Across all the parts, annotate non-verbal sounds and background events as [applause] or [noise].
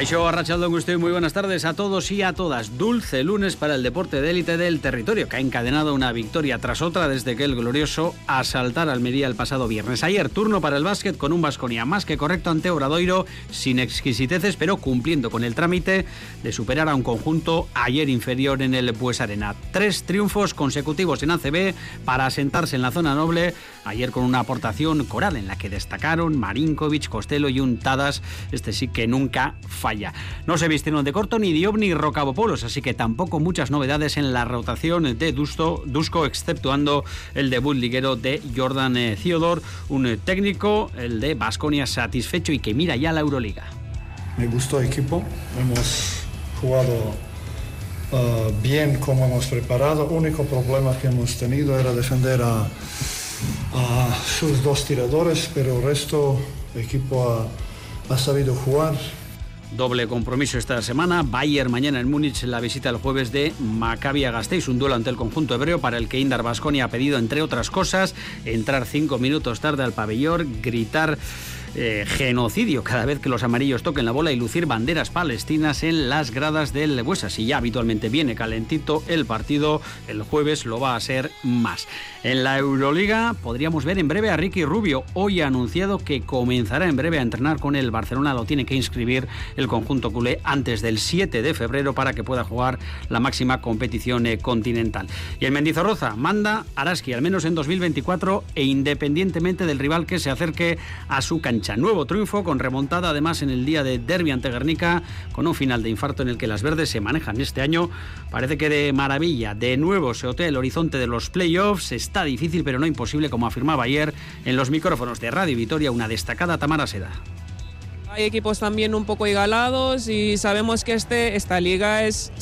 Caixo Arrachaldón, usted muy buenas tardes a todos y a todas. Dulce lunes para el deporte de élite del territorio, que ha encadenado una victoria tras otra desde que el glorioso asaltara Almería el pasado viernes. Ayer turno para el básquet con un Vasconia más que correcto ante Obradoiro, sin exquisiteces, pero cumpliendo con el trámite de superar a un conjunto ayer inferior en el Pues Arena. Tres triunfos consecutivos en ACB para asentarse en la zona noble, ayer con una aportación coral en la que destacaron Marinkovic, Costello y un Tadas, este sí que nunca No se vistieron de corto ni Diop ni Rocabopolos, así que tampoco muchas novedades en la rotación de Dusto, Dusko, exceptuando el debut liguero de Jordan eh, Theodore, un eh, técnico, el de Basconia, satisfecho y que mira ya la Euroliga. Me gustó el equipo, hemos jugado uh, bien como hemos preparado. Único problema que hemos tenido era defender a, sus dos tiradores, pero el resto el equipo ha sabido jugar. Doble compromiso esta semana. Bayern mañana en Múnich, la visita el jueves de Maccabi Gasteiz, un duelo ante el conjunto hebreo para el que Indar Basconi ha pedido, entre otras cosas, entrar cinco minutos tarde al pabellón, gritar eh, genocidio cada vez que los amarillos toquen la bola y lucir banderas palestinas en las gradas del Buesa. Si ya habitualmente viene calentito el partido, el jueves lo va a ser más. En la Euroliga podríamos ver en breve a Ricky Rubio. Hoy ha anunciado que comenzará en breve a entrenar con el Barcelona. Lo tiene que inscribir el conjunto culé antes del 7 de febrero para que pueda jugar la máxima competición eh, continental. Y el Mendizorroza manda Araski, al menos en 2024 e independientemente del rival que se acerque a su cancha. Nuevo triunfo con remontada además en el día de derby ante Guernica con un final de infarto en el que las verdes se manejan este año. Parece que de maravilla. De nuevo se otea el horizonte de los playoffs. Está difícil pero no imposible como afirmaba ayer en los micrófonos de Radio Vitoria una destacada Tamara Seda. Hay equipos también un poco igualados y sabemos que este, esta liga es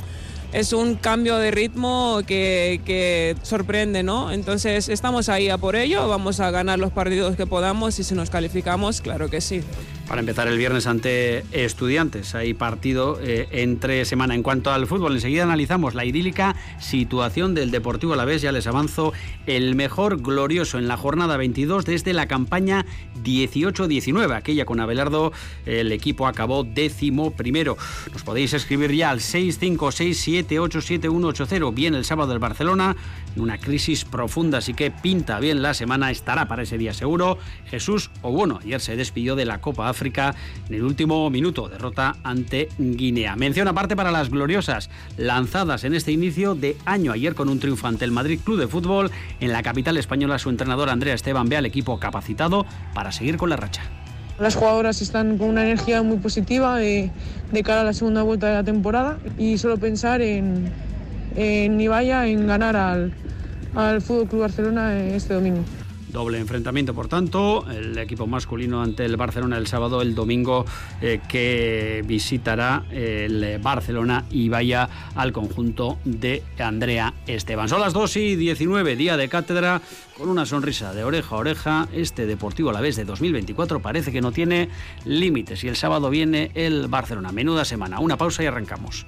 es un cambio de ritmo que, sorprende, ¿no? Entonces estamos ahí a por ello, vamos a ganar los partidos que podamos y si nos calificamos, claro que sí para empezar el viernes ante estudiantes. Hay partido eh, entre semana. En cuanto al fútbol, enseguida analizamos la idílica situación del Deportivo Alavés. Ya les avanzo el mejor glorioso en la jornada 22 desde la campaña 18-19. Aquella con Abelardo, el equipo acabó décimo primero. Nos podéis escribir ya al 656787180. Bien el sábado del Barcelona, una crisis profunda, así que pinta bien la semana. Estará para ese día seguro. Jesús o bueno, ayer se despidió de la Copa África en el último minuto, derrota ante Guinea. Mención aparte para las gloriosas lanzadas en este inicio de año ayer con un triunfo ante el Madrid Club de Fútbol en la capital española. Su entrenador Andrea Esteban ve al equipo capacitado para seguir con la racha. Las jugadoras están con una energía muy positiva de, de cara a la segunda vuelta de la temporada y solo pensar en, en Ibaya, en ganar al, al Fútbol Club Barcelona este domingo. Doble enfrentamiento, por tanto, el equipo masculino ante el Barcelona el sábado, el domingo eh, que visitará el Barcelona y vaya al conjunto de Andrea Esteban. Son las 2 y 19, día de cátedra, con una sonrisa de oreja a oreja. Este Deportivo a la vez de 2024 parece que no tiene límites y el sábado viene el Barcelona. Menuda semana. Una pausa y arrancamos.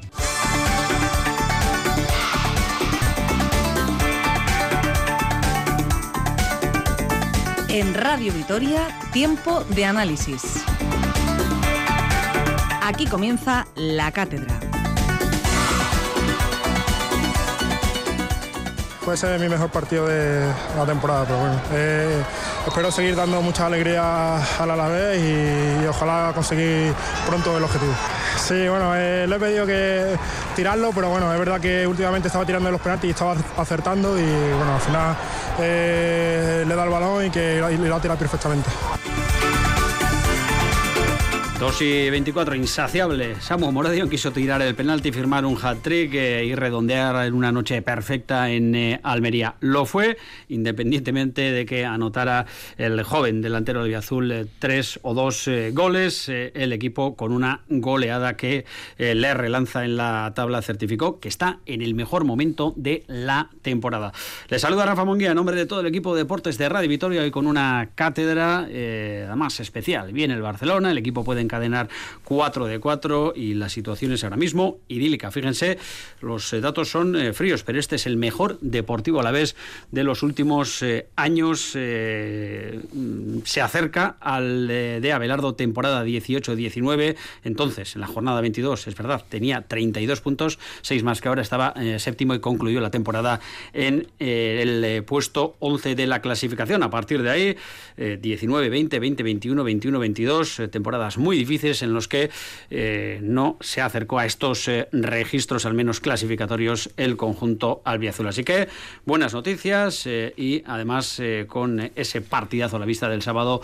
En Radio Vitoria, tiempo de análisis. Aquí comienza la cátedra. Puede ser mi mejor partido de la temporada, pero bueno. Eh, espero seguir dando mucha alegría al Alavés y, y ojalá conseguir pronto el objetivo. Sí, bueno, eh, le he pedido que tirarlo, pero bueno, es verdad que últimamente estaba tirando los penaltis y estaba acertando y bueno, al final eh, le da el balón y que y le va a tirar perfectamente. 2 y 24, insaciable. Samu Moradion quiso tirar el penalti, firmar un hat-trick eh, y redondear en una noche perfecta en eh, Almería. Lo fue, independientemente de que anotara el joven delantero de Azul eh, tres o dos eh, goles. Eh, el equipo con una goleada que eh, le relanza en la tabla certificó que está en el mejor momento de la temporada. Le saluda Rafa Monguía en nombre de todo el equipo de deportes de Radio Vitoria y con una cátedra además especial. Viene el Barcelona, el equipo puede encadenar 4 de 4 y la situación es ahora mismo idílica. Fíjense, los eh, datos son eh, fríos, pero este es el mejor deportivo a la vez de los últimos eh, años. Mm, se acerca al de Abelardo temporada 18-19. Entonces, en la jornada 22, es verdad, tenía 32 puntos, 6 más que ahora estaba séptimo y concluyó la temporada en el puesto 11 de la clasificación. A partir de ahí, 19, 20, 20, 21, 21, 22, temporadas muy difíciles en los que no se acercó a estos registros, al menos clasificatorios, el conjunto albiazul. Así que buenas noticias eh, y además eh, con ese partidazo a la vista del sábado.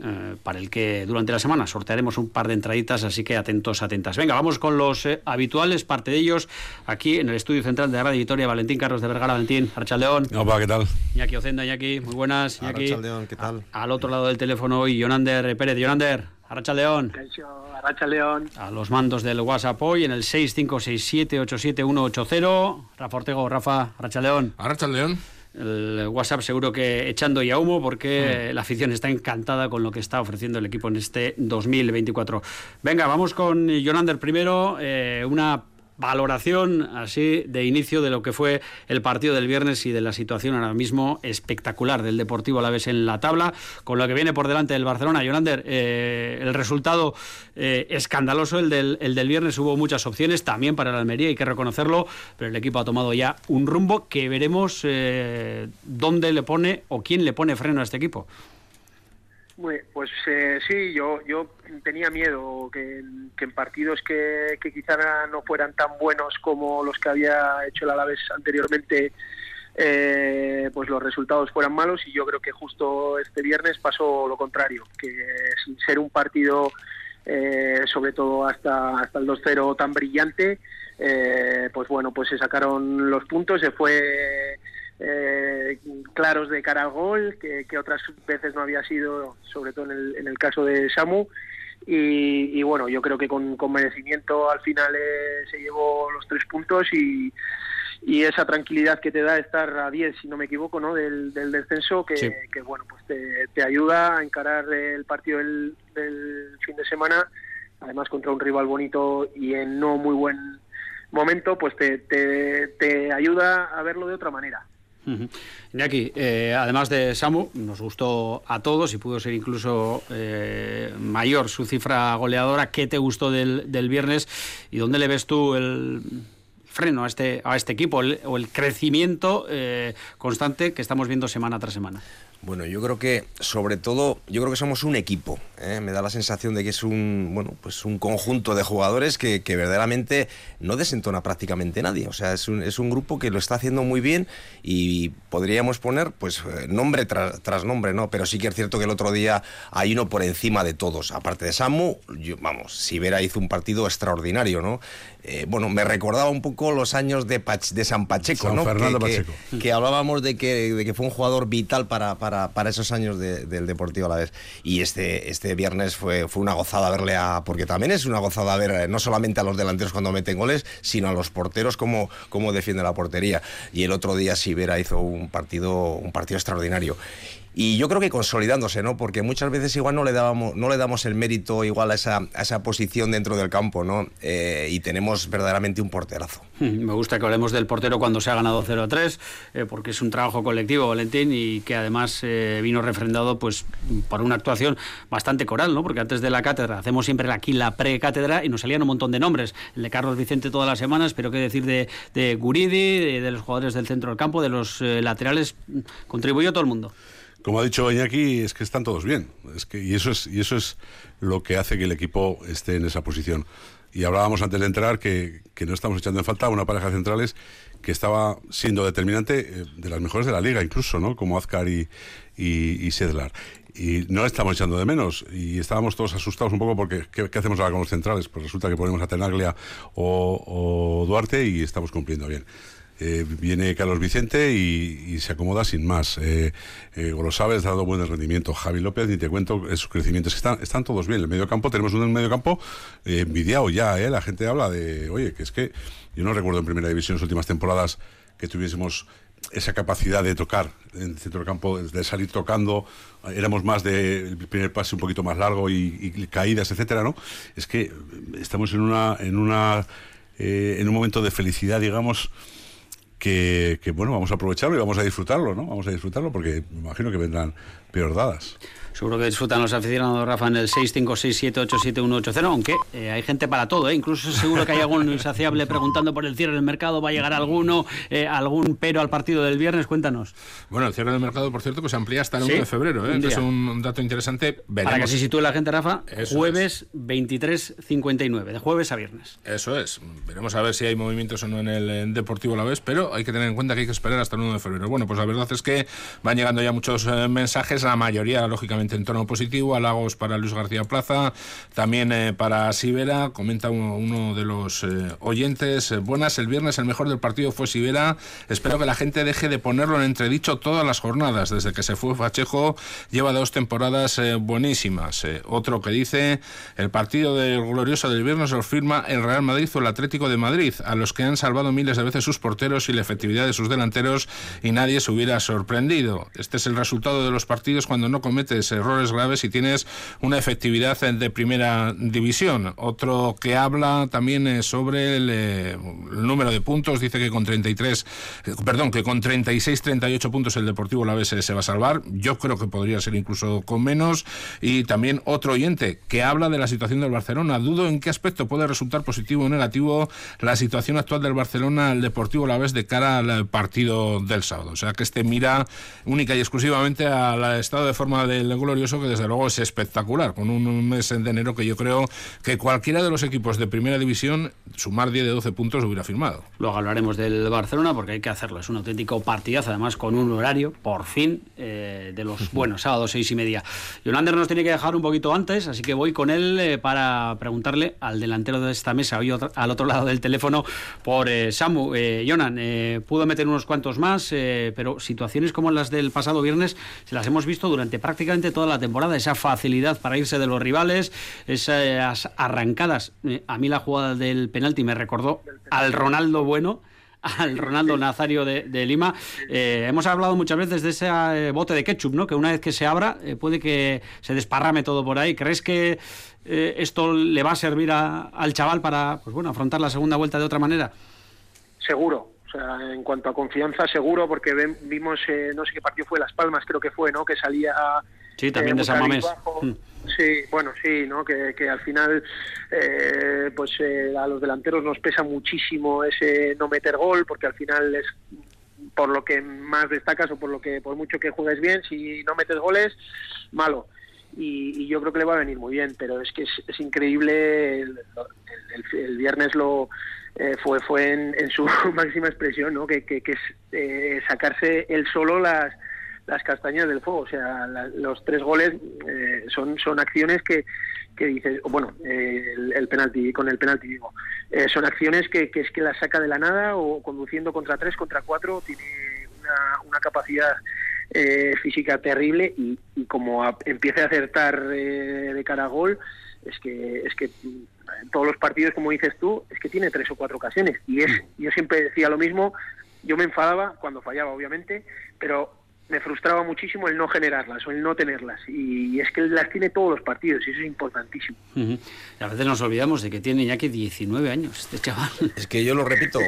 Eh, para el que durante la semana sortearemos un par de entraditas, así que atentos, atentas. Venga, vamos con los habituales, parte de ellos, aquí en el estudio central de Radio Victoria, Valentín Carlos de Vergara, Valentín, Archaldeón. Opa, ¿qué tal? Iñaki Ocenda, Iñaki, muy buenas. Iñaki, ¿qué tal? al otro lado del teléfono hoy, Yonander Pérez. Yonander. Arracha León. Arracha León. A los mandos del WhatsApp hoy en el 656787180. Rafa Ortego, Rafa, Arracha León. Arracha León. El WhatsApp seguro que echando ya humo porque mm. la afición está encantada con lo que está ofreciendo el equipo en este 2024. Venga, vamos con Jonander primero. Eh, una valoración así de inicio de lo que fue el partido del viernes y de la situación ahora mismo espectacular del Deportivo a la vez en la tabla, con lo que viene por delante del Barcelona. Yonander, eh, el resultado eh, escandaloso, el del, el del viernes, hubo muchas opciones también para la Almería, hay que reconocerlo, pero el equipo ha tomado ya un rumbo que veremos eh, dónde le pone o quién le pone freno a este equipo. Pues eh, sí, yo yo tenía miedo que, en partidos que, que, quizá no fueran tan buenos como los que había hecho el Alavés anteriormente, eh, pues los resultados fueran malos y yo creo que justo este viernes pasó lo contrario, que sin ser un partido eh, sobre todo hasta, hasta el 2-0 tan brillante, pues bueno, pues se sacaron los puntos, se fue eh, claros de cara al gol, que, otras veces no había sido, sobre todo en el, en el caso de Samu. Y, bueno, yo creo que con, merecimiento al final eh, se llevó los tres puntos y, y, esa tranquilidad que te da estar a 10, si no me equivoco, ¿no? del, del descenso, que, que bueno, pues te, te, ayuda a encarar el partido del, del fin de semana, además contra un rival bonito y en no muy buen momento, pues te, te, te ayuda a verlo de otra manera. Iñaki, eh, además de Samu, nos gustó a todos y pudo ser incluso eh, mayor su cifra goleadora. ¿Qué te gustó del, del, viernes y dónde le ves tú el freno a este, a este equipo o el crecimiento eh, constante que estamos viendo semana tras semana? Bueno, yo creo que sobre todo, yo creo que somos un equipo. ¿eh? Me da la sensación de que es un, bueno, pues un conjunto de jugadores que, verdaderamente no desentona prácticamente nadie. O sea, es un, es un, grupo que lo está haciendo muy bien y podríamos poner, pues, eh, nombre tras, nombre, ¿no? Pero sí que es cierto que el otro día hay uno por encima de todos. Aparte de Samu, yo, vamos, Sibera hizo un partido extraordinario, ¿no? Eh, bueno, me recordaba un poco los años de, de San Pacheco, ¿no? Fernando que, Pacheco. Que, hablábamos de que, de que fue un jugador vital para, para, para esos años del Deportivo a la vez. Y este, este viernes fue, fue una gozada verle a. Porque también es una gozada ver eh, no solamente a los delanteros cuando meten goles, sino a los porteros cómo, cómo defiende la portería. Y el otro día Sibera hizo un partido, un partido extraordinario y yo creo que consolidándose, ¿no? Porque muchas veces igual no le dábamos, no le damos el mérito igual a esa, a esa posición dentro del campo, ¿no? Eh, y tenemos verdaderamente un porterazo. [laughs] Me gusta que hablemos del portero cuando se ha ganado 0-3, eh, porque es un trabajo colectivo, Valentín, y que además eh, vino refrendado pues por una actuación bastante coral, ¿no? Porque antes de la cátedra hacemos siempre aquí la pre-cátedra y nos salían un montón de nombres. El de Carlos Vicente todas las semanas, pero qué decir de, de Guridi, de, de, los jugadores del centro del campo, de los laterales, contribuyó todo el mundo como ha dicho Iñaki, es que están todos bien. Es que, y, eso es, y eso es lo que hace que el equipo esté en esa posición. Y hablábamos antes de entrar que, no estamos echando en falta una pareja de centrales que estaba siendo determinante eh, de las mejores de la liga, incluso, ¿no? Como Azcar y, y, Sedlar. Y no estamos echando de menos. Y estábamos todos asustados un poco porque ¿qué, hacemos ahora con los centrales? Pues resulta que ponemos a Tenaglia o, o Duarte y estamos cumpliendo bien. Eh, viene Carlos Vicente y, se acomoda sin más. Eh, eh, ha dado buen rendimiento. Javi López, ni te cuento su crecimiento. Es que están, están todos bien. El medio campo, tenemos un medio campo eh, envidiado ya. La gente habla de, oye, que es que yo no recuerdo en primera división las últimas temporadas que tuviésemos esa capacidad de tocar en el centro del campo, de salir tocando, éramos más de el primer pase un poquito más largo y, caídas, etcétera, ¿no? Es que estamos en una, en una, eh, en un momento de felicidad, digamos, que, que, bueno, vamos a aprovecharlo y vamos a disfrutarlo, ¿no? Vamos a disfrutarlo porque me imagino que vendrán peor dadas. Seguro que disfrutan los aficionados, Rafa, en el 656787180, aunque eh, hay gente para todo, ¿eh? Incluso seguro que hay algún insaciable [laughs] preguntando por el cierre del mercado, va a llegar alguno, eh, algún pero al partido del viernes, cuéntanos. Bueno, el cierre del mercado, por cierto, que se amplía hasta el 1 de febrero, ¿eh? es un, dato interesante. Veremos. Para que se sitúe la gente, Rafa, Eso jueves es. 23.59, de jueves a viernes. Eso es. Veremos a ver si hay movimientos o no en el en Deportivo La Vez, pero hay que tener en cuenta que hay que esperar hasta el 1 de febrero. Bueno, pues la verdad es que van llegando ya muchos eh, la mayoría, lógicamente, en tono positivo, halagos para Luis García Plaza, también eh, para Sivera, comenta uno, de los eh, oyentes, eh, buenas, el viernes el mejor del partido fue Sivera, espero que la gente deje de ponerlo en entredicho todas las jornadas, desde que se fue Fachejo lleva dos temporadas buenísimas. otro que dice, el partido del glorioso del viernes lo firma el Real Madrid o el Atlético de Madrid, a los que han salvado miles de veces sus porteros y la efectividad de sus delanteros y nadie se hubiera sorprendido. Este es el resultado de los partidos cuando no cometes errores graves y tienes una efectividad de primera división. Otro que habla también sobre el, eh, el número de puntos, dice que con 33, eh, perdón, que con 36, 38 puntos el Deportivo La Vez se va a salvar. Yo creo que podría ser incluso con menos. Y también otro oyente que habla de la situación del Barcelona. Dudo en qué aspecto puede resultar positivo o negativo la situación actual del Barcelona al Deportivo La Vez de cara al partido del sábado. O sea que este mira única y exclusivamente al estado de forma del glorioso que desde luego es espectacular, con un mes de enero que yo creo que cualquiera de los equipos de primera división, sumar 10 de 12 puntos, hubiera firmado. Luego hablaremos del Barcelona porque hay que hacerlo, es un auténtico partidazo, además con un horario, por fin, eh, de los [laughs] buenos, sábados seis y media. Yonander nos tiene que dejar un poquito antes, así que voy con él eh, para preguntarle al delantero de esta mesa, hoy otro, al otro lado del teléfono, por eh, Samu. Jonan, pudo meter unos cuantos más, pero situaciones como las del pasado viernes se las hemos visto durante prácticamente toda la temporada, esa facilidad para irse de los rivales, esas arrancadas. Eh, a mí la jugada del penalti me recordó al Ronaldo bueno al Ronaldo Nazario de, de Lima. Eh, hemos hablado muchas veces de ese eh, bote de ketchup, ¿no? Que una vez que se abra eh, puede que se desparrame todo por ahí. ¿Crees que esto le va a servir a, al chaval para, pues bueno, afrontar la segunda vuelta de otra manera? Seguro. O sea, en cuanto a confianza, seguro, porque vimos, eh, no sé qué partido fue, Las Palmas creo que fue, ¿no? Que salía... Sí, también de San Mamés. Mm. Sí, bueno, sí, ¿no? Que, que al final, eh, pues eh, a los delanteros nos pesa muchísimo ese no meter gol, porque al final es por lo que más destacas o por lo que por mucho que juegues bien, si no metes goles, malo. Y, y yo creo que le va a venir muy bien, pero es que es, es increíble. El, el, el, viernes lo eh, fue fue en, en, su [laughs] máxima expresión, ¿no? Que, que, que es eh, sacarse él solo las las castañas del fuego. O sea, la, los tres goles eh, son, son acciones que, que dices, bueno, eh, el, el, penalti, con el penalti digo, eh, son acciones que, que, es que las saca de la nada o conduciendo contra tres, contra cuatro, tiene una, una capacidad eh, física terrible y, y como a, empiece a acertar eh, de cara a gol, es que, es que en todos los partidos, como dices tú, es que tiene tres o cuatro ocasiones. Y es, yo siempre decía lo mismo, yo me enfadaba cuando fallaba, obviamente, pero me frustraba muchísimo el no generarlas o el no tenerlas. Y es que las tiene todos los partidos y eso es importantísimo. Uh -huh. A veces nos olvidamos de que tiene ya que 19 años este chaval. [laughs] Es que yo lo repito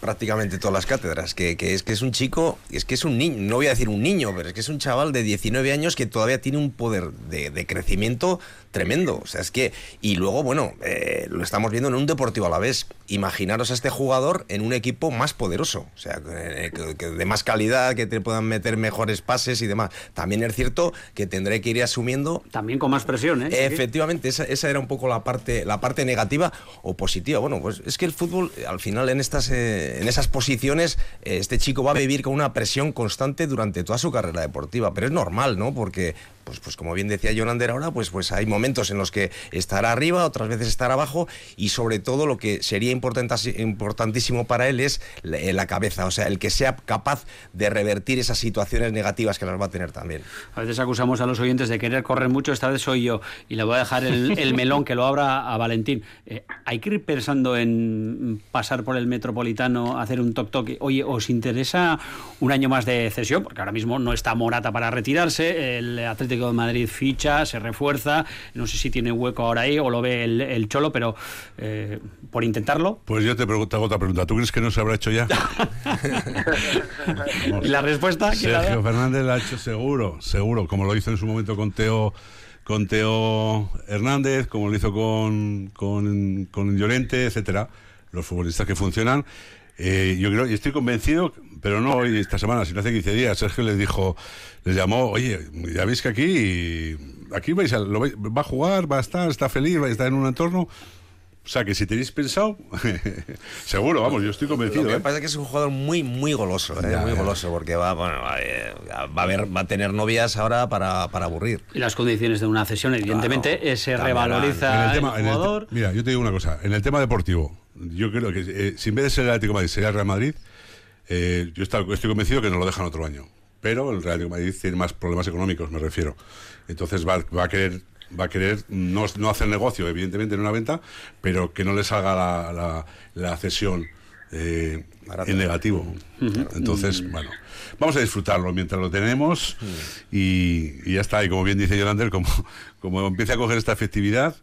prácticamente todas las cátedras, que, que, es que es un chico, es que es un niño, no voy a decir un niño, pero es que es un chaval de 19 años que todavía tiene un poder de, de crecimiento tremendo. O sea, es que, y luego, bueno, eh, lo estamos viendo en un deportivo a la vez. Imaginaros a este jugador en un equipo más poderoso, o sea, que, que de más calidad, que te puedan meter mejores pases y demás. También es cierto que tendré que ir asumiendo. También con más presión, ¿eh? Efectivamente, esa, esa era un poco la parte, la parte negativa o positiva. Bueno, pues es que el fútbol, al final, en estas, eh, en esas posiciones, eh, este chico va a vivir con una presión constante durante toda su carrera deportiva. Pero es normal, ¿no? Porque pues, pues como bien decía Jonander ahora, pues, pues hay momentos en los que estará arriba, otras veces estará abajo y sobre todo lo que sería importantísimo para él es la cabeza, o sea, el que sea capaz de revertir esas situaciones negativas que las va a tener también. A veces acusamos a los oyentes de querer correr mucho, esta vez soy yo y le voy a dejar el, melón que lo abra a Valentín. Eh, hay que ir pensando en pasar por el Metropolitano, hacer un toc-toc. Oye, ¿os interesa un año más de cesión? Porque ahora mismo no está Morata para retirarse, el Atlético de Madrid ficha, se refuerza, no sé si tiene hueco ahora ahí o lo ve el, Cholo, pero eh, por intentarlo. Pues yo te pregunto, hago otra pregunta, ¿tú crees que no se habrá hecho ya? [laughs] ¿Y la respuesta? Sergio Fernández la ha hecho seguro, seguro, como lo hizo en su momento con Teo con Teo Hernández, como lo hizo con, con, con Llorente, etcétera, los futbolistas que funcionan. Eh, yo creo, y estoy convencido, pero no hoy, esta semana, sino hace 15 días, Sergio les dijo, les llamó, oye, ya veis que aquí, aquí vais a, lo, va a jugar, va a estar, está feliz, va a estar en un entorno o sea, que si tenéis pensado, [laughs] seguro, vamos, yo estoy convencido. Lo que ¿eh? pasa es que es un jugador muy, muy goloso, ¿eh? muy goloso, porque va, bueno, va, a ver, va a tener novias ahora para, para aburrir. Y las condiciones de una cesión, evidentemente, se revaloriza el, jugador. mira, yo te digo una cosa, en el tema deportivo, yo creo que eh, si en vez de ser el Atlético de Madrid sería el Real Madrid, eh, yo estoy, estoy convencido que nos lo dejan otro año. Pero el Real Madrid tiene más problemas económicos, me refiero. Entonces va, va a querer va a querer no, no, hacer negocio, evidentemente, en una venta, pero que no le salga la, la, cesión eh, en negativo. Entonces, bueno, vamos a disfrutarlo mientras lo tenemos y, ya está. Y como bien dice Yolander, como, como empiece a coger esta efectividad,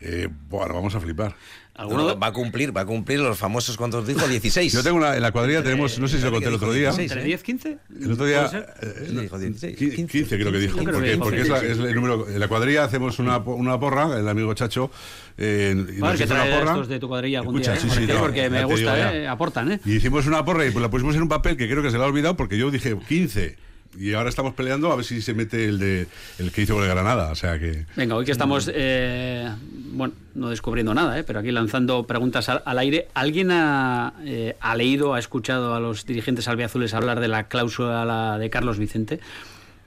eh, bueno, vamos a flipar. Va a cumplir, va a cumplir los famosos, ¿cuántos dijo? 16. Yo tengo una, en la cuadrilla tenemos, no sé si lo conté el otro día. ¿Entre 10, 15? El otro día. Eh, dijo 16. 15, creo que dijo. porque, porque es, la, es, el número. En la cuadrilla hacemos una, una porra, el amigo Chacho. Eh, y vale, que trae una porra. estos de tu cuadrilla algún Escucha, día, ¿eh? sí, sí, no, porque me gusta, eh, aportan, ¿eh? Y hicimos una porra y pues la pusimos en un papel que creo que se le ha olvidado porque yo dije 15 y ahora estamos peleando a ver si se mete el de el que hizo con el Granada, o sea que... Venga, hoy que estamos, eh, bueno, no descubriendo nada, eh, pero aquí lanzando preguntas al, aire, ¿alguien ha, eh, ha, leído, ha escuchado a los dirigentes albiazules hablar de la cláusula de Carlos Vicente,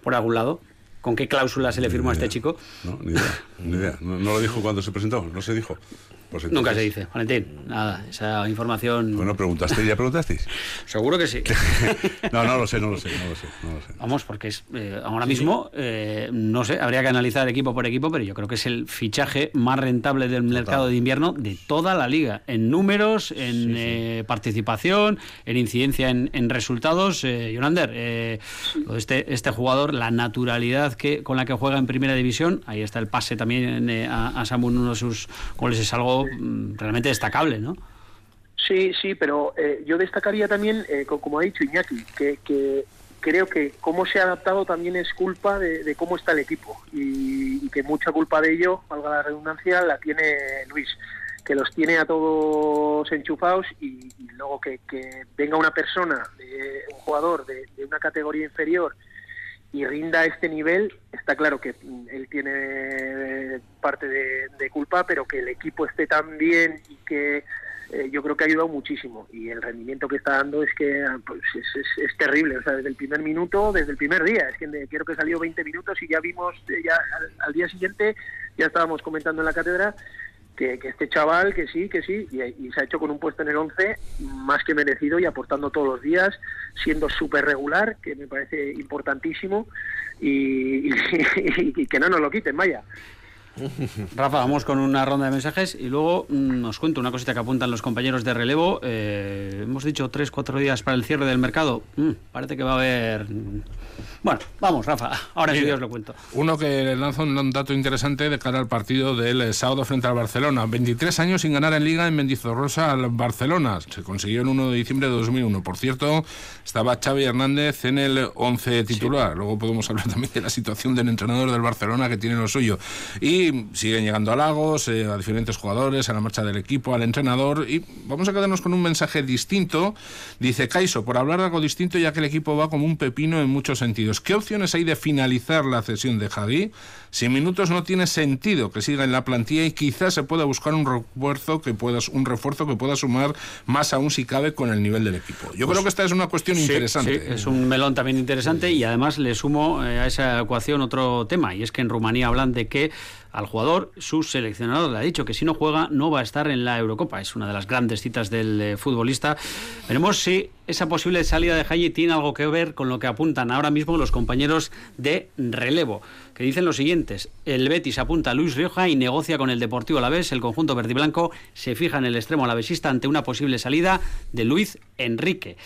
por algún lado? ¿Con qué cláusula se le firmó a este chico? No, ni idea, ni idea. No, no, lo dijo cuando se presentó, no se dijo. Pues Nunca se dice, Valentín. Nada, esa información. Bueno, preguntaste, ¿ya preguntasteis? [laughs] Seguro que sí. [laughs] no, no lo sé, no lo sé, no lo sé. Vamos, porque es eh, ahora mismo, eh, no sé, habría que analizar equipo por equipo, pero yo creo que es el fichaje más rentable del mercado de invierno de toda la liga, en números, en eh, participación, en incidencia en, resultados. Yonander, este, este jugador, la naturalidad que con la que juega en primera división, ahí está el pase también a, a Samu uno de sus goles, es algo Mm, realmente destacable, ¿no? Sí, sí, pero eh, yo destacaría también, eh, como ha dicho Iñaki, que, creo que cómo se ha adaptado también es culpa de, cómo está el equipo y, que mucha culpa de ello, valga la redundancia, la tiene Luis, que los tiene a todos enchufados y, luego que, venga una persona, un jugador de una categoría inferior, y rinda este nivel, está claro que él tiene parte de, culpa, pero que el equipo esté tan bien y que eh, yo creo que ha ayudado muchísimo. Y el rendimiento que está dando es que pues, es, terrible, o sea, desde el primer minuto, desde el primer día. Es que quiero que salió 20 minutos y ya vimos, eh, ya al, día siguiente, ya estábamos comentando en la cátedra, que, este chaval, que sí, que sí, y, se ha hecho con un puesto en el 11 más que merecido y aportando todos los días, siendo súper regular, que me parece importantísimo, y, [laughs] que no nos lo quiten, vaya. [laughs] Rafa, vamos con una ronda de mensajes y luego mm, nos cuento una cosita que apuntan los compañeros de relevo. Eh, hemos dicho tres, cuatro días para el cierre del mercado. Mm, parece que va a haber bueno, vamos, Rafa, ahora sí os lo cuento. Uno que lanza un dato interesante de cara al partido del eh, sábado frente al Barcelona. 23 años sin ganar en Liga en Mendizorrosa al Barcelona. Se consiguió el 1 de diciembre de 2001. Por cierto, estaba Xavi Hernández en el 11 titular. Luego podemos hablar también de la situación del entrenador del Barcelona que tiene lo suyo. Y y siguen llegando halagos eh, a diferentes jugadores, a la marcha del equipo, al entrenador. Y vamos a quedarnos con un mensaje distinto. Dice Caiso, por hablar de algo distinto, ya que el equipo va como un pepino en muchos sentidos. ¿Qué opciones hay de finalizar la cesión de Javi? Sin minutos no tiene sentido que siga en la plantilla y quizás se pueda buscar un refuerzo que pueda, un refuerzo que pueda sumar más aún si cabe con el nivel del equipo. Yo Pues creo que esta es una cuestión sí, interesante. sí, es un melón también interesante y además le sumo eh, a esa ecuación otro tema y es que en Rumanía hablan de que al jugador su seleccionador le ha dicho que si no juega no va a estar en la Eurocopa. Es una de las grandes citas del eh, futbolista. Veremos si esa posible salida de Haji tiene algo que ver con lo que apuntan ahora mismo los compañeros de relevo, que dicen lo siguientes. El Betis apunta a Luis Rioja y negocia con el Deportivo Alavés. El conjunto verde y blanco se fija en el extremo alavesista ante una posible salida de Luis Enrique.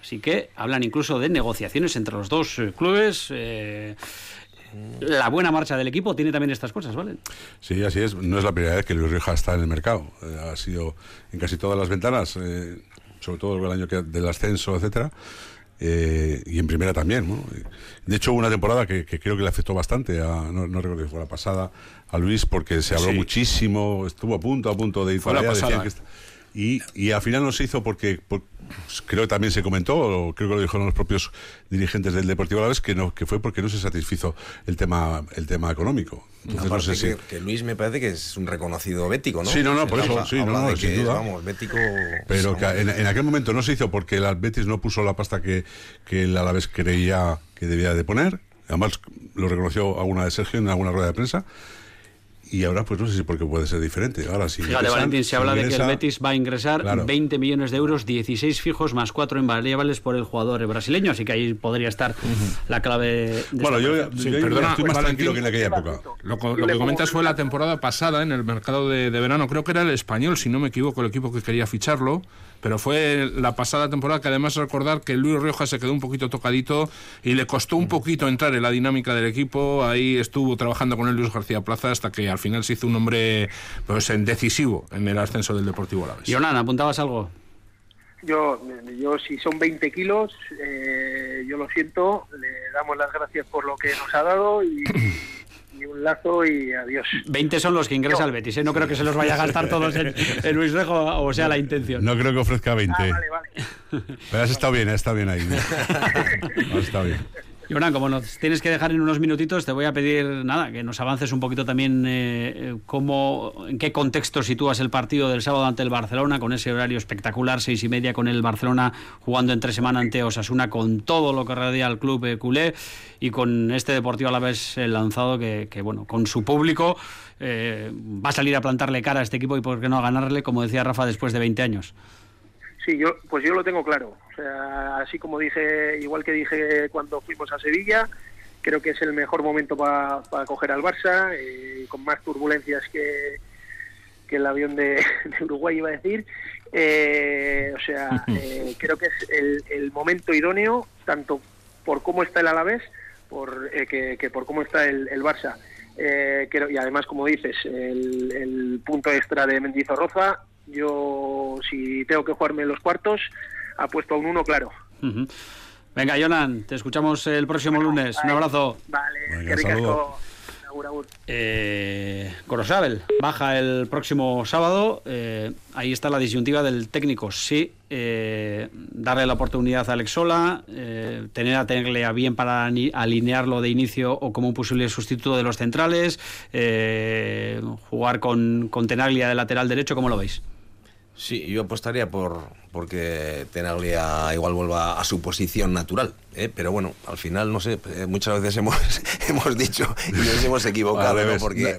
Así que hablan incluso de negociaciones entre los dos eh, clubes. eh, la buena marcha del equipo tiene también estas cosas, ¿vale? Sí, así es. No es la primera vez que Luis Rioja está en el mercado. Eh, ha sido en casi todas las ventanas, eh, sobre todo el año que, del ascenso, etcétera. eh, y en primera también. ¿no? De hecho, hubo una temporada que, que creo que le afectó bastante, a, no, no recuerdo si fue la pasada, a Luis, porque se habló Sí. muchísimo, estuvo a punto, a punto de ir Fue para la allá, decían pasada. Y, y al final no se hizo porque, por- pues, creo que también se comentó, o creo que lo dijeron los propios dirigentes del Deportivo Alavés, que no, que fue porque no se satisfizo el tema, el tema económico. Entonces, no Aparte sé si- que, que Luis me parece que es un reconocido bético, ¿no? Sí, no, no, por eso, sí, no, no, sin que duda. Vamos, bético... Pero que en, en aquel momento no se hizo porque el Betis no puso la pasta que, que el Alavés creía que debía de poner. Además, lo reconoció alguna de Sergio en alguna rueda de prensa. Y ahora, pues no sé si porque puede ser diferente. Ahora sí. Fíjate, Valentín, se habla de que el Betis va a ingresar Claro. 20 millones de euros, 16 fijos más 4 invariables por el jugador brasileño, así que ahí podría estar la clave de Bueno, yo, operación. yo Sí, estoy perdona, más Valentín. tranquilo que en aquella época. Lo, co- lo que comentas fue la temporada pasada en el mercado de, de verano. Creo que era el español, si no me equivoco, el equipo que quería ficharlo. Pero fue la pasada temporada que además recordar que Luis Rioja se quedó un poquito tocadito y le costó un poquito entrar en la dinámica del equipo. Ahí estuvo trabajando con él Luis García Plaza hasta que al final se hizo un hombre pues, en decisivo en el ascenso del Deportivo Alavés. Jonan, ¿apuntabas algo? Yo, yo si son 20 kilos, eh, yo lo siento, le damos las gracias por lo que nos ha dado y, [clears throat] y un lazo y adiós. 20 son los que ingresa el Betis, ¿eh? no creo que se los vaya a gastar todos en, en Luis Rejo, o sea, la intención. No creo que ofrezca 20. Ah, vale, vale. Pero has estado bien, has estado bien ahí. [laughs] Has estado bien. Jonan, como nos tienes que dejar en unos minutitos, te voy a pedir nada que nos avances un poquito también eh, eh, cómo, en qué contexto sitúas el partido del sábado ante el Barcelona, con ese horario espectacular, seis y media, con el Barcelona jugando entre semana ante Osasuna, con todo lo que rodea al club eh, culé y con este Deportivo a la vez lanzado que, que, bueno, con su público eh, va a salir a plantarle cara a este equipo y por qué no a ganarle, como decía Rafa, después de 20 años. Sí, yo, pues yo lo tengo claro. O sea, así como dije, igual que dije cuando fuimos a Sevilla, creo que es el mejor momento para coger al Barça, eh, con más turbulencias que, que el avión de, [laughs] de Uruguay, iba a decir. Eh, o sea, [laughs] eh, creo que es el, el, momento idóneo, tanto por cómo está el Alavés, por, eh, que, que, por cómo está el, el Barça. Eh, creo, y además, como dices, el, el punto extra de Mendizorroza yo, si tengo que jugarme en los cuartos, apuesto a un uno claro. Uh -huh. Venga, Jonan, te escuchamos el próximo bueno, lunes. Vale, un abrazo. Vale, Venga, qué. Eh, Corosabel baja el próximo sábado. Eh, ahí está la disyuntiva del técnico. Sí, eh, darle la oportunidad a Alex Sola, eh, tener a tenerle a bien para alinearlo de inicio o como un posible sustituto de los centrales, eh, jugar con, con Tenaglia de lateral derecho. ¿Cómo lo veis? Sí, yo apostaría por porque Tenaglia igual vuelva a su posición natural, ¿eh? pero bueno, al final, no sé, eh, muchas veces [laughs] hemos, hemos dicho y nos hemos equivocado, ¿no? porque...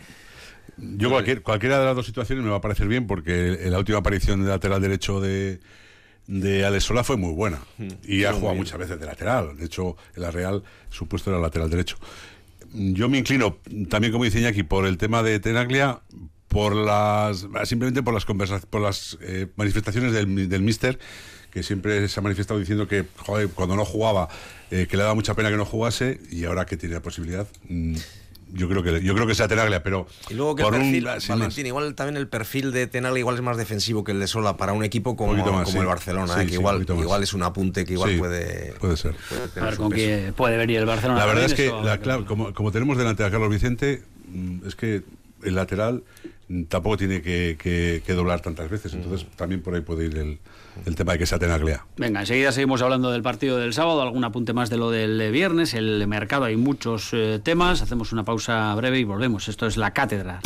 Yo cualquier, cualquiera de las dos situaciones me va a parecer bien porque la última aparición de lateral derecho de, de Alex Sola fue muy buena y ha jugado muchas veces de lateral. De hecho, en la Real su puesto era lateral derecho. Yo me inclino también, como dice Iñaki, por el tema de Tenaglia, por las simplemente por las conversaciones, por las eh, manifestaciones del, del Mister que siempre se ha manifestado diciendo que joder, cuando no jugaba eh, que le daba mucha pena que no jugase y ahora que tiene la posibilidad mmm, yo creo que yo creo que sea Tenaglia pero y luego que el perfil, un, Valentín, igual también el perfil de Tenaglia igual es más defensivo que el de Sola para un equipo como, más, como sí. el Barcelona sí, eh, que sí, igual igual es un apunte que igual sí, puede puede ser. puede a ver con qué puede venir el Barcelona la verdad es que la, claro, como, como tenemos delante a Carlos Vicente mm, es que el lateral mm, tampoco tiene que, que- que doblar tantas veces. Entonces también por ahí puede ir el, el tema de que sea Tenaglea. Venga, enseguida seguimos hablando del partido del sábado, algún apunte más de lo del viernes, el mercado, hay muchos eh, temas, hacemos una pausa breve y volvemos. Esto es La Cátedra.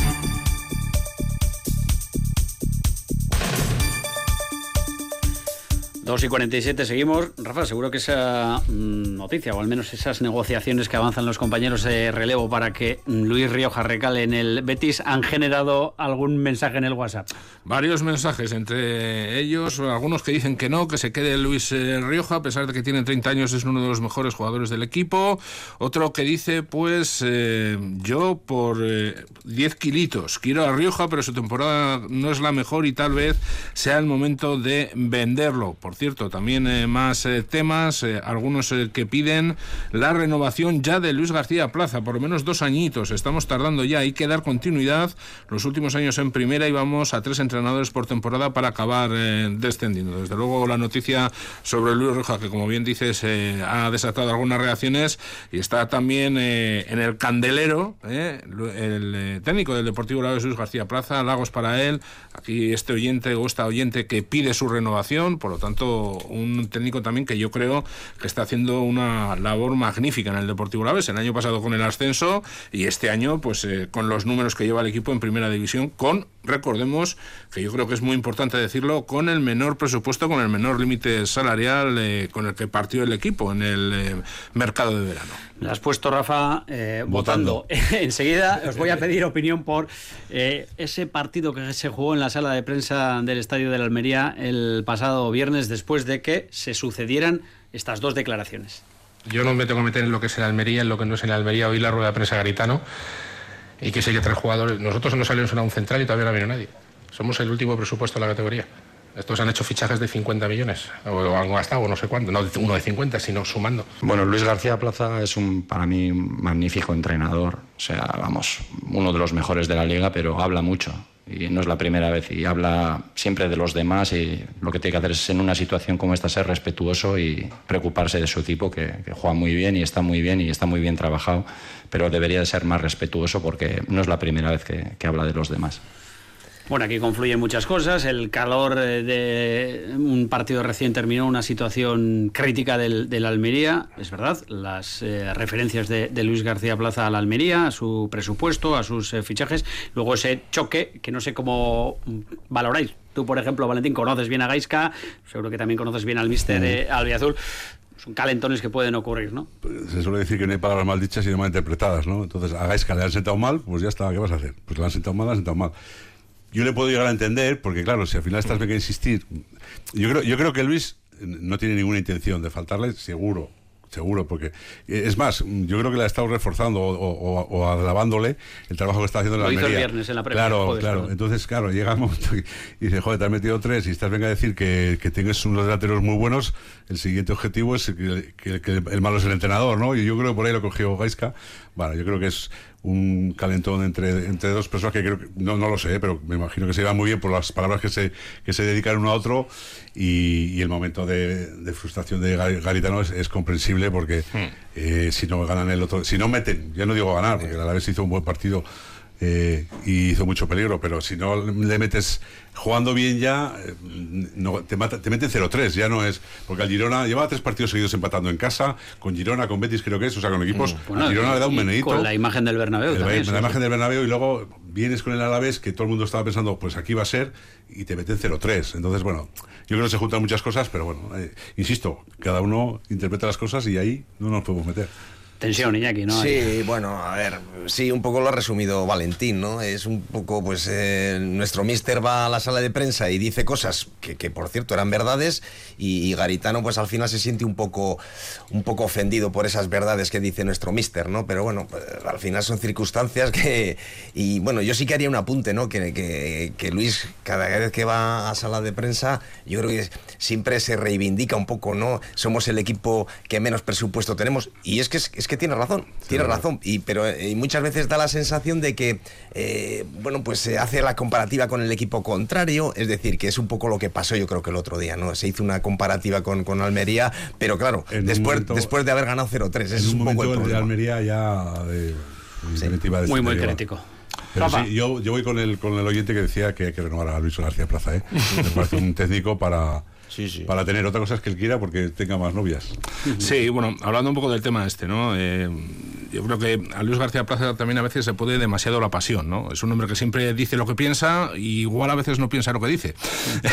2 y 47 seguimos. Rafa, seguro que esa mm, noticia, o al menos esas negociaciones que avanzan los compañeros de relevo para que mm, Luis Rioja recale en el Betis han generado algún mensaje en el WhatsApp. Varios mensajes, entre ellos algunos que dicen que no, que se quede Luis eh, Rioja, a pesar de que tiene 30 años, es uno de los mejores jugadores del equipo. Otro que dice, pues eh, yo por eh, 10 kilitos quiero a Rioja, pero su temporada no es la mejor y tal vez sea el momento de venderlo. Cierto, también eh, más eh, temas, eh, algunos eh, que piden la renovación ya de Luis García Plaza, por lo menos dos añitos. Estamos tardando ya, hay que dar continuidad. Los últimos años en primera íbamos a tres entrenadores por temporada para acabar eh, descendiendo. Desde luego la noticia sobre Luis Roja, que como bien dices, eh, ha desatado algunas reacciones y está también en el candelero el técnico del Deportivo Laves, Luis García Plaza, Lagos para él. Aquí este oyente o esta oyente que pide su renovación, por lo tanto un técnico también que yo creo que está haciendo una labor magnífica en el Deportivo Laves. El año pasado con el ascenso y este año pues eh, con los números que lleva el equipo en primera división con, recordemos, que yo creo que es muy importante decirlo, con el menor presupuesto, con el menor límite salarial eh, con el que partió el equipo en el eh, mercado de verano. Le has puesto, Rafa, eh, votando. [laughs] Enseguida os voy a pedir opinión por eh, ese partido que se jugó en la sala de prensa del Estadio de la Almería el pasado viernes después de que se sucedieran estas dos declaraciones. Yo no me tengo que meter en lo que es el Almería, en lo que no es el Almería. Oí la rueda de prensa Garitano y que sé que tres jugadores. Nosotros no salimos a un central y todavía no vino nadie. Somos el último presupuesto de la categoría. Estos han hecho fichajes de 50 millones, o han gastado, o no sé cuánto, no uno de 50, sino sumando. Bueno, Luis García Plaza es un, para mí, magnífico entrenador. O sea, vamos, uno de los mejores de la liga, pero habla mucho. Y no es la primera vez. Y habla siempre de los demás. Y lo que tiene que hacer es, en una situación como esta, ser respetuoso y preocuparse de su equipo, que, juega muy bien y está muy bien y está muy bien trabajado. Pero debería de ser más respetuoso porque no es la primera vez que habla de los demás. Bueno, aquí confluyen muchas cosas. El calor eh, de un partido recién terminó, una situación crítica del, del Almería, es verdad. Las eh, referencias de, de Luis García Plaza a la Almería, a su presupuesto, a sus eh, fichajes. Luego ese choque, que no sé cómo mm, valoráis. Tú, por ejemplo, Valentín, conoces bien a Gaisca, seguro que también conoces bien al mister eh, Albiazul. Son calentones que pueden ocurrir, ¿no? Se suele decir que no hay palabras mal dichas y no mal interpretadas, ¿no? Entonces, a Gaisca le han sentado mal, pues ya está, ¿qué vas a hacer? Pues le han sentado mal, le han sentado mal. Yo le puedo llegar a entender, porque claro, si al final estás que insistir. Yo creo, yo creo que Luis no tiene ninguna intención de faltarle, seguro, seguro, porque eh, es más, yo creo que le ha estado reforzando o, o- o alabándole el trabajo que está haciendo en la Lo hizo el viernes en la previa, Claro, claro. Entonces, claro, llega un momento y y dice, joder, te has metido tres y estás venga a decir que, que tienes unos delanteros muy buenos. El siguiente objetivo es que, que- que el malo es el entrenador, ¿no? Y yo creo que por ahí lo cogió Gaisca. Bueno, yo creo que es un calentón entre, entre dos personas que creo que, no, no lo sé, pero me imagino que se llevan muy bien por las palabras que se, que se dedican uno a otro y, y el momento de, de frustración de Gar- Garitano es, es comprensible porque eh, si no ganan el otro, si no meten, ya no digo ganar, porque a la vez hizo un buen partido eh, y hizo mucho peligro, pero si no le metes jugando bien ya, eh, no, te, mata, te meten 0-3, ya no es. Porque al Girona lleva tres partidos seguidos empatando en casa, con Girona, con Betis creo que es, o sea, con equipos. Bueno, Girona le da un menedito. Con la imagen del Bernabéu El- también, la imagen del Bernabéu y luego vienes con el Alavés que todo el mundo estaba pensando pues aquí va a ser y te meten 0-3 entonces bueno yo creo que se juntan muchas cosas pero bueno eh, insisto cada uno interpreta las cosas y ahí no nos podemos meter Tensión, Iñaki, ¿no? Sí, bueno, a ver, sí, un poco lo ha resumido Valentín, ¿no? Es un poco, pues, eh, nuestro mister va a la sala de prensa y dice cosas que, que, por cierto, eran verdades y, y Garitano, pues, al final se siente un poco, un poco ofendido por esas verdades que dice nuestro mister, ¿no? Pero bueno, pues, al final son circunstancias que... Y bueno, yo sí que haría un apunte, ¿no? Que, que, que Luis, cada vez que va a sala de prensa, yo creo que siempre se reivindica un poco, ¿no? Somos el equipo que menos presupuesto tenemos y es que, es, es que tiene razón, tiene verdad. razón. Y, pero eh, y muchas veces da la sensación de que, eh, bueno, pues se hace la comparativa con el equipo contrario, es decir, que es un poco lo que pasó yo creo que el otro día, ¿no? Se hizo una comparativa con, con Almería, pero claro, En después, momento- después de haber ganado 0-3, ese en es un un poco momento el el de problema. Almería ya de Muy, muy crítico. Pero sí, yo, yo voy con el, con el oyente que decía que hay que renovar a Luis García Plaza, ¿eh? [laughs] Me parece un técnico para, para tener. Otra cosa es que él quiera porque tenga más novias. Sí, bueno, hablando un poco del tema este, ¿no? Eh, yo creo que a Luis García Plaza también a veces se puede demasiado la pasión, ¿no? Es un hombre que siempre dice lo que piensa y igual a veces no piensa lo que dice.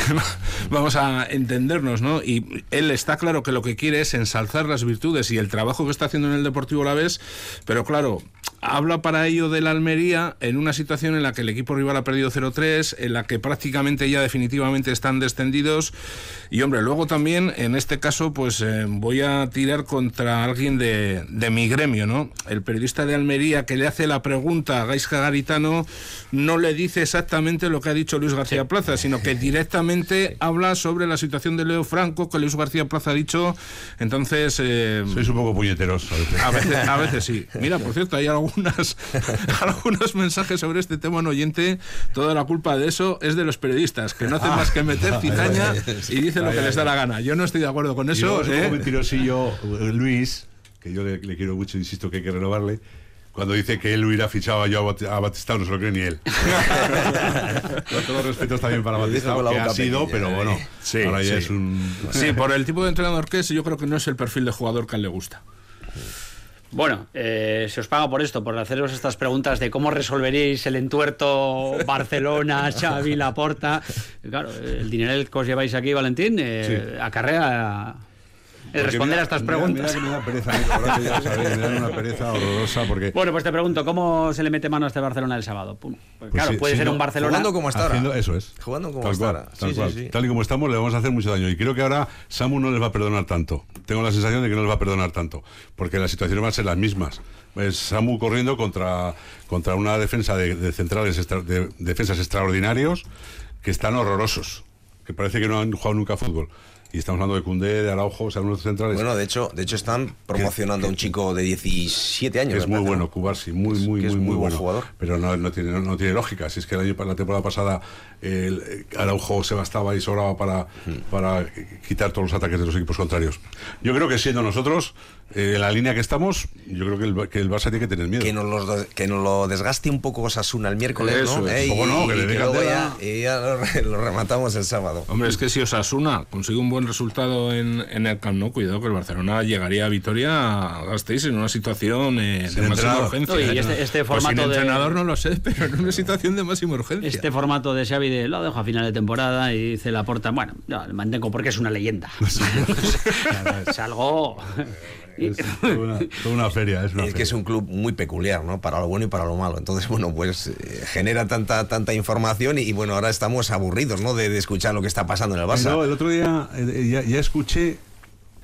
[laughs] Vamos a entendernos, ¿no? Y él está claro que lo que quiere es ensalzar las virtudes y el trabajo que está haciendo en el Deportivo Alavés, pero claro, habla para ello de la Almería en una situación en la que el equipo rival ha perdido 0-3, en la que prácticamente ya definitivamente están descendidos. Y hombre, luego también, en este caso, pues eh, voy a tirar contra alguien de, de mi gremio, ¿no? El periodista de Almería que le hace la pregunta a Gaisca Garitano no le dice exactamente lo que ha dicho Luis García Plaza, sino que directamente habla sobre la situación de Leo Franco, que Luis García Plaza ha dicho. Entonces. eh, Sois un poco puñeteros a veces. a veces, a veces sí. [laughs] Mira, por cierto, hay algunas, [laughs] algunos mensajes sobre este tema en oyente. Toda la culpa de eso es de los periodistas, que no hacen más que meter cizaña [laughs] y dicen lo que les da la gana. Yo no estoy de acuerdo con Y eso. luego es un ¿eh? poco mentirosillo eh, Luis, que yo le, le quiero mucho, insisto que hay que renovarle, cuando dice que él hubiera fichado yo a Bat- a Batista, no se lo cree ni él. [laughs] Con todos los respetos también para Batista, con la que ha sido, pequeña, pero bueno, Sí, ahora ya sí. es un... Sí, por el tipo de entrenador que es, yo creo que no es el perfil de jugador que a él le gusta. Bueno, eh, se os paga por esto, por haceros estas preguntas de cómo resolveríais el entuerto Barcelona, [laughs] Xavi, Laporta. Claro, el dinero que os lleváis aquí, Valentín, eh, acarrea el responder a estas preguntas. Mira, que me da pereza, que ya sabéis, me da una pereza horrorosa porque... Bueno, pues te pregunto, ¿cómo se le mete mano a este Barcelona el sábado? Pum. Pues Pues claro, sí, puede sí, ser no, un Barcelona. jugando como está ahora. Haciendo- eso es. Jugando como tal está cual, ahora. tal, Sí, sí, cual. sí. Tal y como estamos, le vamos a hacer mucho daño. Y creo que ahora Samu no les va a perdonar tanto. Tengo la sensación de que no les va a perdonar tanto. Porque las situaciones van a ser las mismas. Es Samu corriendo contra, contra una defensa de, de centrales, extra- de defensas extraordinarios que están horrorosos. Que parece que no han jugado nunca fútbol. Y estamos hablando de Cundé, de Araujo, o sea, unos centrales. Bueno, de hecho, de hecho están promocionando a un chico de 17 años. que es muy bueno, ¿no? Cubarsi, muy, muy, muy, muy muy buen bueno. jugador. Pero no, no tiene, no, no tiene lógica. Si es que el año, la temporada pasada el eh, Araujo se bastaba y sobraba para, para quitar todos los ataques de los equipos contrarios. Yo creo que siendo nosotros, eh, en la línea que estamos, yo creo que el, que el Barça tiene que tener miedo. Que nos, los que nos lo desgaste un poco Osasuna el miércoles, Eso ¿no? Eh, Poco no, que le dé luego candela. ya, y ya lo, re- [laughs] lo rematamos el sábado. Hombre, es que si Osasuna consigue un buen resultado en, en el Camp Nou, cuidado que el Barcelona llegaría a Vitoria a Gasteiz en una situación eh, de máxima entrenador. urgencia. No, y este- este Pues sin formato de- entrenador no lo sé, [laughs] pero en una situación de máxima urgencia. Este formato de Xavi de lo dejo a final de temporada y dice la porta, bueno, no, lo mantengo porque es una leyenda. [laughs] es algo. [laughs] Es toda una, toda una feria. Es, una Es que es un club muy peculiar, ¿no? Para lo bueno y para lo malo. Entonces, [laughs] bueno, pues eh, genera tanta tanta información y, y, bueno, ahora estamos aburridos, ¿no? De, de escuchar lo que está pasando en el Barça. No, el otro día eh, ya, ya escuché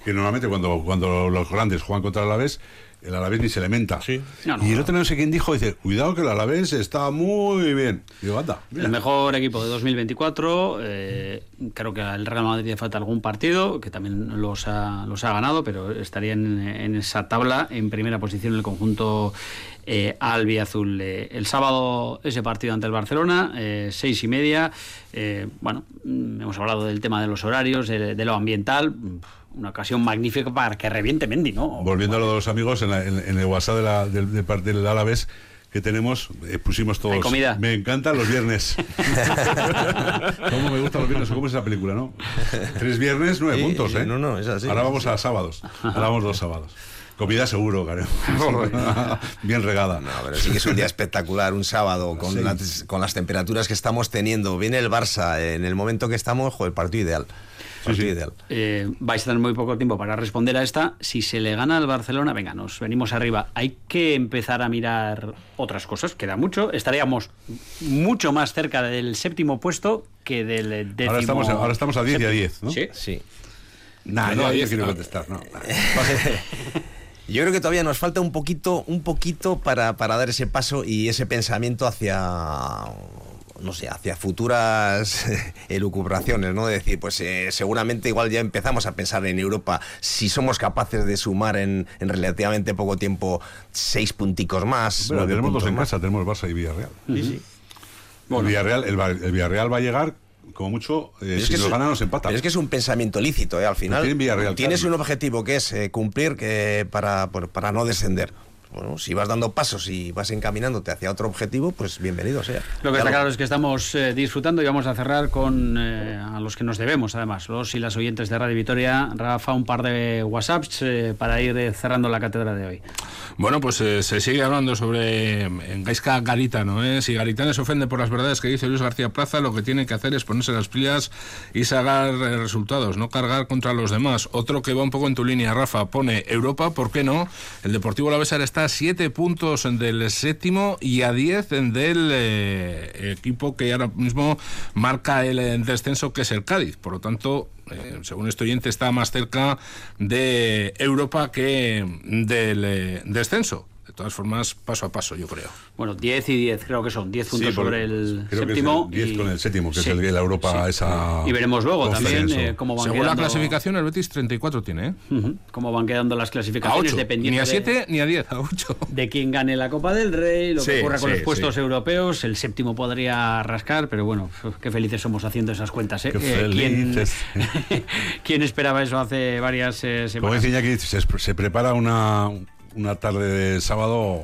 que normalmente cuando, cuando los grandes juegan contra el Alavés, el Alavés ni se le menta. No, no, y el otro no sé quién dijo, dice, cuidado que el Alavés está muy bien. Y digo, anda, mira. El mejor equipo de 2024. eh, creo que al Real Madrid le falta algún partido, que también los ha, los ha ganado, pero estaría en, en esa tabla en primera posición el conjunto eh, albiazul. Eh, el sábado ese partido ante el Barcelona, eh, seis y media. eh, bueno, mm, hemos hablado del tema de los horarios, de, de lo ambiental. mm, Una ocasión magnífica para que reviente Mendy, ¿no? Volviendo a lo de los amigos, en, la- en- en el WhatsApp de la- del, de parte del Alavés que tenemos, eh, pusimos todos. Hay comida. Me encantan los viernes. [laughs] [laughs] ¿Cómo me gustan los viernes? ¿Cómo es esa película, no? Tres viernes, nueve Sí, puntos, ¿eh? no, no, es así, Ahora vamos a sábados. [laughs] Ahora vamos los sábados. Comida seguro, Karen. [laughs] [laughs] Bien regada. No, pero sí que es un día espectacular, un sábado, con, Sí. las, con las temperaturas que estamos teniendo. Viene el Barça, en el momento que estamos, joder, partido ideal. Partido ideal. Eh, vais a tener muy poco tiempo para responder a esta. Si se le gana al Barcelona, venga, nos venimos arriba. Hay que empezar a mirar otras cosas. Queda mucho. Estaríamos mucho más cerca del séptimo puesto que del décimo. Ahora estamos, ahora estamos a 10 y a 10, ¿no? Sí. Sí. Nah, No, yo, diez, yo quiero no. contestar, no. [laughs] Yo creo que todavía nos falta un poquito, un poquito para, para dar ese paso y ese pensamiento hacia no sé, hacia futuras [laughs] elucubraciones, ¿no? De decir, pues eh, seguramente igual ya empezamos a pensar en Europa si somos capaces de sumar en, en relativamente poco tiempo seis punticos más. Bueno, tenemos dos en más. casa, tenemos Barça y Villarreal. Sí, sí. el, Villarreal el, el Villarreal va a llegar, como mucho, eh, si que nos es- gana nos empata. pero es que es un pensamiento lícito, ¿eh? Al final tienes un objetivo que es eh, cumplir que para, para no descender. Bueno, si vas dando pasos y vas encaminándote hacia otro objetivo, pues bienvenido sea. Lo que está claro es que estamos eh, disfrutando y vamos a cerrar con eh, a los que nos debemos, además, los y las oyentes de Radio Vitoria. Rafa, un par de WhatsApps eh, para ir cerrando la cátedra de hoy. Bueno, pues se sigue hablando sobre Gaisca Garitano. ¿eh? Si Garitano se ofende por las verdades que dice Luis García Plaza, lo que tiene que hacer es ponerse las pilas y sacar resultados, no cargar contra los demás. Otro que va un poco en tu línea, Rafa, pone Europa, ¿por qué no? El Deportivo Lavesar está a 7 puntos del séptimo y a 10 del eh, equipo que ahora mismo marca el descenso, que es el Cádiz. Por lo tanto, eh, según este oyente, está más cerca de Europa que del eh, descenso. De todas formas, paso a paso, yo creo. Bueno, 10 y 10, creo que son 10 puntos sobre el séptimo. 10 con el séptimo, que es el de la Europa esa. Y veremos luego también eh, cómo van Según la clasificación, el Betis 34 tiene, ¿eh? Cómo van quedando las clasificaciones, a dependiendo. Ni a 7 ni a 10, a 8. De quién gane la Copa del Rey, lo que ocurra con los puestos europeos. El séptimo podría rascar, pero bueno, qué felices somos haciendo esas cuentas, ¿eh? Qué eh, ¿quién, [laughs] ¿quién, esperaba eso hace varias semanas? Como decía aquí, se, se prepara una una tarde de sábado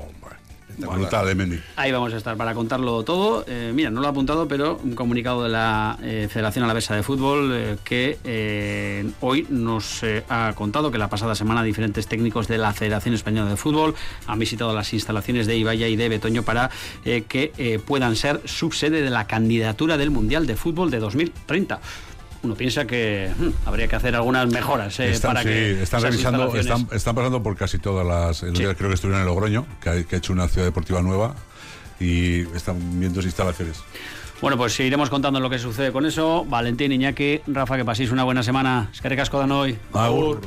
brutal de Mendy. Ahí vamos a estar para contarlo todo. Eh, mira, no lo he apuntado, pero un comunicado de la eh, Federación Alavesa de Fútbol eh, que hoy nos ha contado que la pasada semana diferentes técnicos de la Federación Española de Fútbol han visitado las instalaciones de Ibaya y de Betoño para que puedan ser subsede de la candidatura del Mundial de Fútbol de 2030 uno piensa que hmm, habría que hacer algunas mejoras eh, están, para que están revisando, están, pasando por casi todas las. El creo que estuvieron en Logroño, que ha, que ha hecho una ciudad deportiva nueva y están viendo instalaciones. Bueno, pues iremos contando lo que sucede con eso. Valentín, Iñaki, Rafa, que paséis una buena semana. Es que recasco de hoy. Agur.